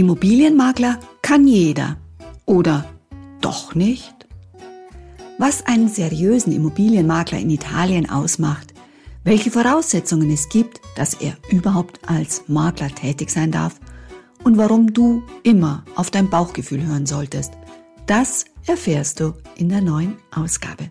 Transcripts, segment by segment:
Immobilienmakler kann jeder. Oder doch nicht? Was einen seriösen Immobilienmakler in Italien ausmacht, welche Voraussetzungen es gibt, dass er überhaupt als Makler tätig sein darf und warum du immer auf dein Bauchgefühl hören solltest, das erfährst du in der neuen Ausgabe.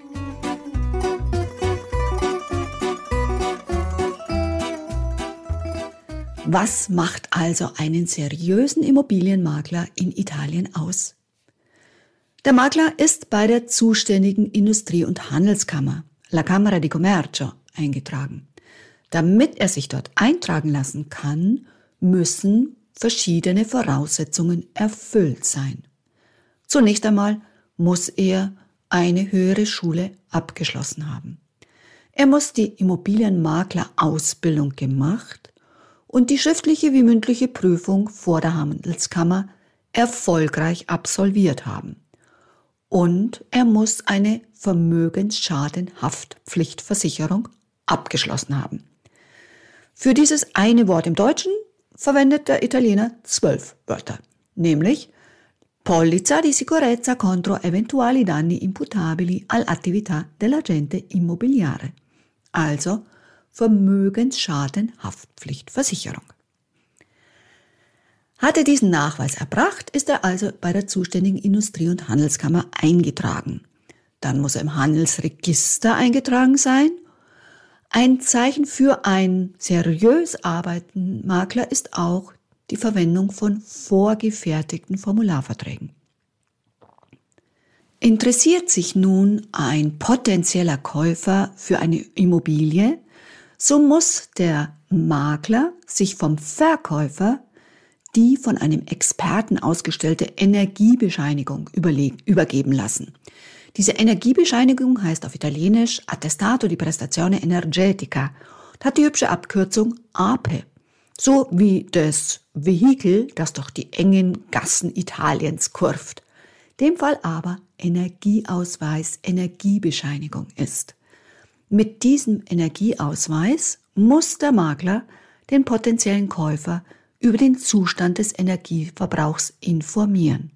Was macht also einen seriösen Immobilienmakler in Italien aus? Der Makler ist bei der zuständigen Industrie- und Handelskammer, La Camera di Commercio, eingetragen. Damit er sich dort eintragen lassen kann, müssen verschiedene Voraussetzungen erfüllt sein. Zunächst einmal muss er eine höhere Schule abgeschlossen haben. Er muss die Immobilienmakler-Ausbildung gemacht und die schriftliche wie mündliche Prüfung vor der Handelskammer erfolgreich absolviert haben. Und er muss eine Vermögensschadenhaftpflichtversicherung abgeschlossen haben. Für dieses eine Wort im Deutschen verwendet der Italiener zwölf Wörter, nämlich Polizza di sicurezza contro eventuali danni imputabili all'attività dell'agente immobiliare. Also Vermögensschadenhaftpflichtversicherung. Hat er diesen Nachweis erbracht, ist er also bei der zuständigen Industrie- und Handelskammer eingetragen. Dann muss er im Handelsregister eingetragen sein. Ein Zeichen für einen seriös arbeitenden Makler ist auch die Verwendung von vorgefertigten Formularverträgen. Interessiert sich nun ein potenzieller Käufer für eine Immobilie, so muss der Makler sich vom Verkäufer die von einem Experten ausgestellte Energiebescheinigung übergeben lassen. Diese Energiebescheinigung heißt auf Italienisch Attestato di Prestazione Energetica und hat die hübsche Abkürzung APE, so wie das Vehikel, das durch die engen Gassen Italiens kurft. Dem Fall aber Energieausweis, Energiebescheinigung ist. Mit diesem Energieausweis muss der Makler den potenziellen Käufer über den Zustand des Energieverbrauchs informieren.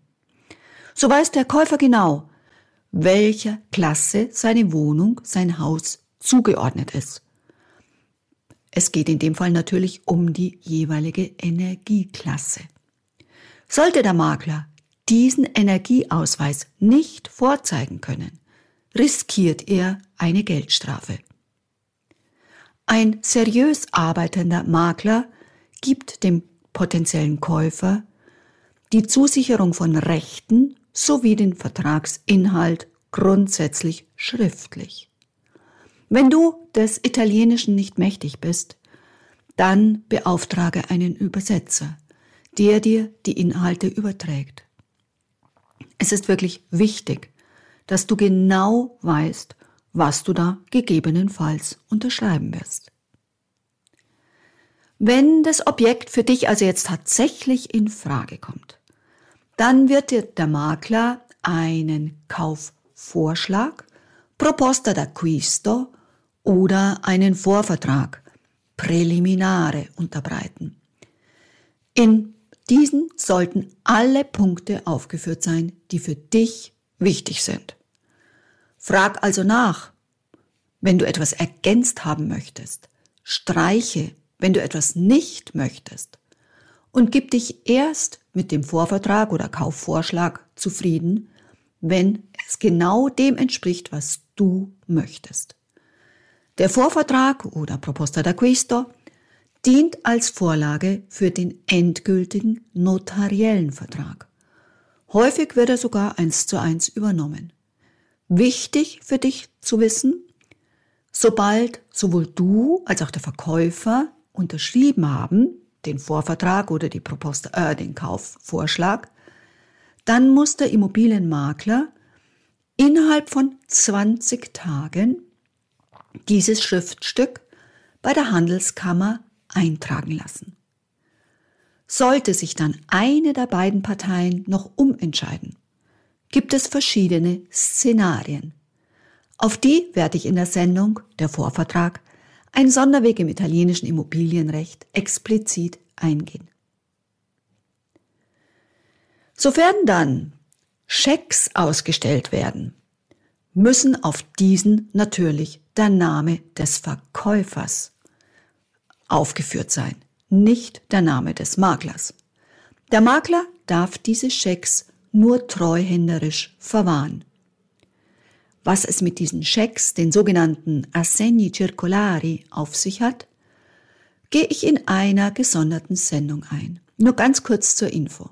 So weiß der Käufer genau, welcher Klasse seine Wohnung, sein Haus zugeordnet ist. Es geht in dem Fall natürlich um die jeweilige Energieklasse. Sollte der Makler diesen Energieausweis nicht vorzeigen können, riskiert er eine Geldstrafe. Ein seriös arbeitender Makler gibt dem potenziellen Käufer die Zusicherung von Rechten sowie den Vertragsinhalt grundsätzlich schriftlich. Wenn du des Italienischen nicht mächtig bist, dann beauftrage einen Übersetzer, der dir die Inhalte überträgt. Es ist wirklich wichtig, dass du genau weißt, was du da gegebenenfalls unterschreiben wirst. Wenn das Objekt für dich also jetzt tatsächlich in Frage kommt, dann wird dir der Makler einen Kaufvorschlag, Proposta d'acquisto oder einen Vorvertrag, Präliminare unterbreiten. In diesen sollten alle Punkte aufgeführt sein, die für dich wichtig sind. Frag also nach, wenn du etwas ergänzt haben möchtest. Streiche, wenn du etwas nicht möchtest. Und gib dich erst mit dem Vorvertrag oder Kaufvorschlag zufrieden, wenn es genau dem entspricht, was du möchtest. Der Vorvertrag oder Proposta d'acquisto dient als Vorlage für den endgültigen notariellen Vertrag. Häufig wird er sogar eins zu eins übernommen. Wichtig für dich zu wissen, sobald sowohl du als auch der Verkäufer unterschrieben haben, den Vorvertrag oder die Proposta, äh, den Kaufvorschlag, dann muss der Immobilienmakler innerhalb von 20 Tagen dieses Schriftstück bei der Handelskammer eintragen lassen. Sollte sich dann eine der beiden Parteien noch umentscheiden, gibt es verschiedene Szenarien. Auf die werde ich in der Sendung Der Vorvertrag, ein Sonderweg im italienischen Immobilienrecht, explizit eingehen. Sofern dann Schecks ausgestellt werden, müssen auf diesen natürlich der Name des Verkäufers aufgeführt sein, nicht der Name des Maklers. Der Makler darf diese Schecks nur treuhänderisch verwahren. Was es mit diesen Schecks, den sogenannten Assegni Circolari, auf sich hat, gehe ich in einer gesonderten Sendung ein. Nur ganz kurz zur Info.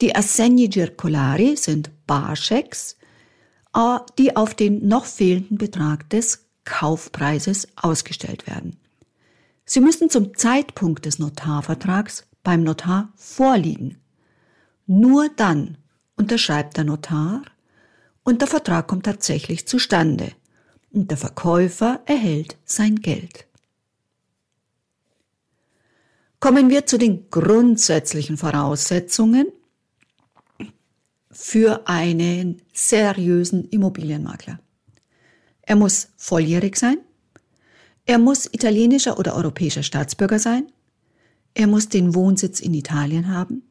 Die Assegni Circolari sind Barschecks, die auf den noch fehlenden Betrag des Kaufpreises ausgestellt werden. Sie müssen zum Zeitpunkt des Notarvertrags beim Notar vorliegen. Nur dann unterschreibt der Notar und der Vertrag kommt tatsächlich zustande und der Verkäufer erhält sein Geld. Kommen wir zu den grundsätzlichen Voraussetzungen für einen seriösen Immobilienmakler. Er muss volljährig sein, er muss italienischer oder europäischer Staatsbürger sein, er muss den Wohnsitz in Italien haben,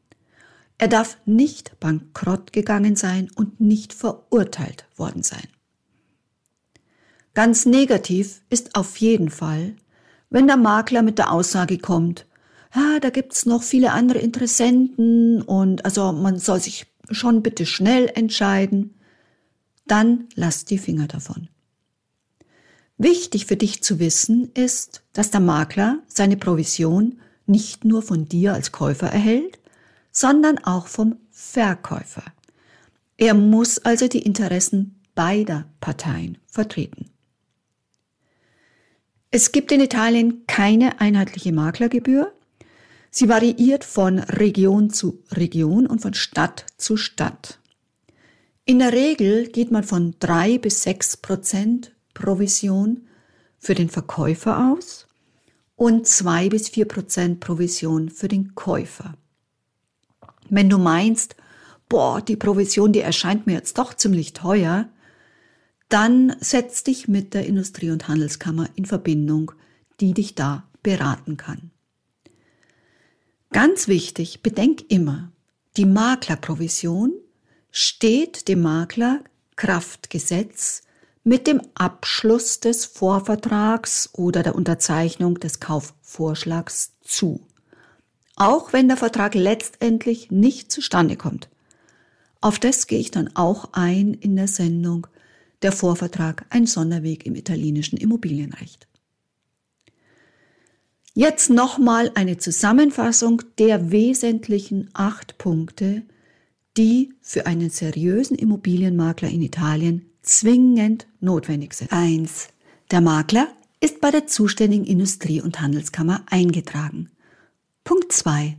er darf nicht bankrott gegangen sein und nicht verurteilt worden sein. Ganz negativ ist auf jeden Fall, wenn der Makler mit der Aussage kommt, ja, da gibt's noch viele andere Interessenten und also man soll sich schon bitte schnell entscheiden, dann lass die Finger davon. Wichtig für dich zu wissen ist, dass der Makler seine Provision nicht nur von dir als Käufer erhält, sondern auch vom Verkäufer. Er muss also die Interessen beider Parteien vertreten. Es gibt in Italien keine einheitliche Maklergebühr. Sie variiert von Region zu Region und von Stadt zu Stadt. In der Regel geht man von drei bis sechs Prozent Provision für den Verkäufer aus und zwei bis vier Prozent Provision für den Käufer. Wenn du meinst, boah, die Provision, die erscheint mir jetzt doch ziemlich teuer, dann setz dich mit der Industrie- und Handelskammer in Verbindung, die dich da beraten kann. Ganz wichtig, bedenk immer, die Maklerprovision steht dem Makler Kraftgesetz mit dem Abschluss des Vorvertrags oder der Unterzeichnung des Kaufvorschlags zu auch wenn der Vertrag letztendlich nicht zustande kommt. Auf das gehe ich dann auch ein in der Sendung Der Vorvertrag, ein Sonderweg im italienischen Immobilienrecht. Jetzt nochmal eine Zusammenfassung der wesentlichen acht Punkte, die für einen seriösen Immobilienmakler in Italien zwingend notwendig sind. Eins: Der Makler ist bei der zuständigen Industrie- und Handelskammer eingetragen. Punkt 2.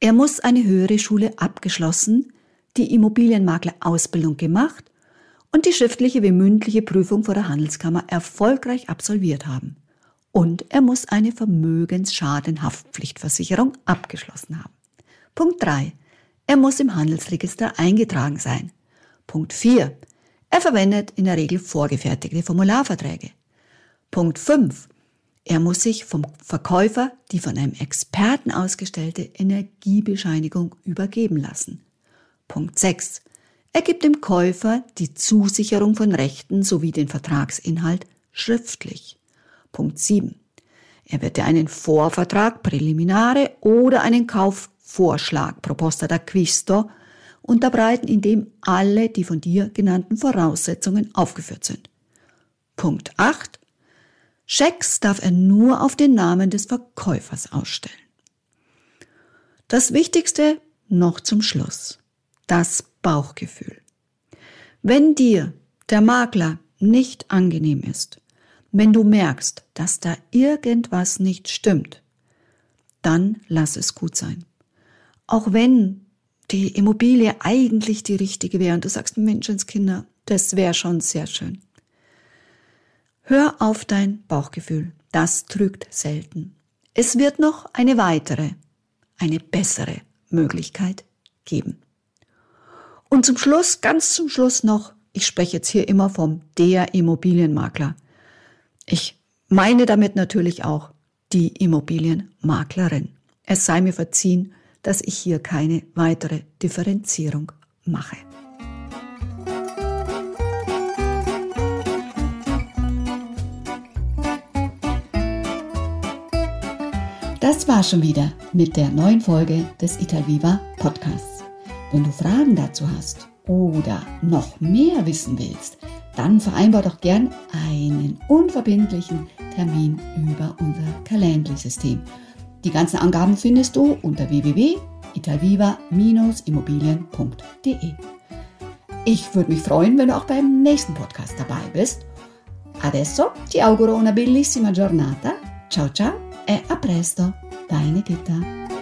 Er muss eine höhere Schule abgeschlossen, die Immobilienmakler-Ausbildung gemacht und die schriftliche wie mündliche Prüfung vor der Handelskammer erfolgreich absolviert haben. Und er muss eine Vermögensschadenhaftpflichtversicherung abgeschlossen haben. Punkt 3. Er muss im Handelsregister eingetragen sein. Punkt 4. Er verwendet in der Regel vorgefertigte Formularverträge. Punkt 5. Er muss sich vom Verkäufer die von einem Experten ausgestellte Energiebescheinigung übergeben lassen. Punkt 6. Er gibt dem Käufer die Zusicherung von Rechten sowie den Vertragsinhalt schriftlich. Punkt 7. Er wird dir einen Vorvertrag Präliminare oder einen Kaufvorschlag Proposta d'acquisto unterbreiten, in dem alle die von dir genannten Voraussetzungen aufgeführt sind. Punkt 8. Schecks darf er nur auf den Namen des Verkäufers ausstellen. Das Wichtigste noch zum Schluss. Das Bauchgefühl. Wenn dir der Makler nicht angenehm ist, wenn du merkst, dass da irgendwas nicht stimmt, dann lass es gut sein. Auch wenn die Immobilie eigentlich die richtige wäre und du sagst, Menschenskinder, das wäre schon sehr schön. Hör auf dein Bauchgefühl, das trügt selten. Es wird noch eine weitere, eine bessere Möglichkeit geben. Und zum Schluss, ganz zum Schluss noch, ich spreche jetzt hier immer vom der Immobilienmakler. Ich meine damit natürlich auch die Immobilienmaklerin. Es sei mir verziehen, dass ich hier keine weitere Differenzierung mache. Das war schon wieder mit der neuen Folge des Italviva Podcasts. Wenn du Fragen dazu hast oder noch mehr wissen willst, dann vereinbar doch gern einen unverbindlichen Termin über unser Calendly-System. Die ganzen Angaben findest du unter www.italviva-immobilien.de. Ich würde mich freuen, wenn du auch beim nächsten Podcast dabei bist. Adesso ti auguro una bellissima giornata. Ciao ciao e a presto, deine Gitta.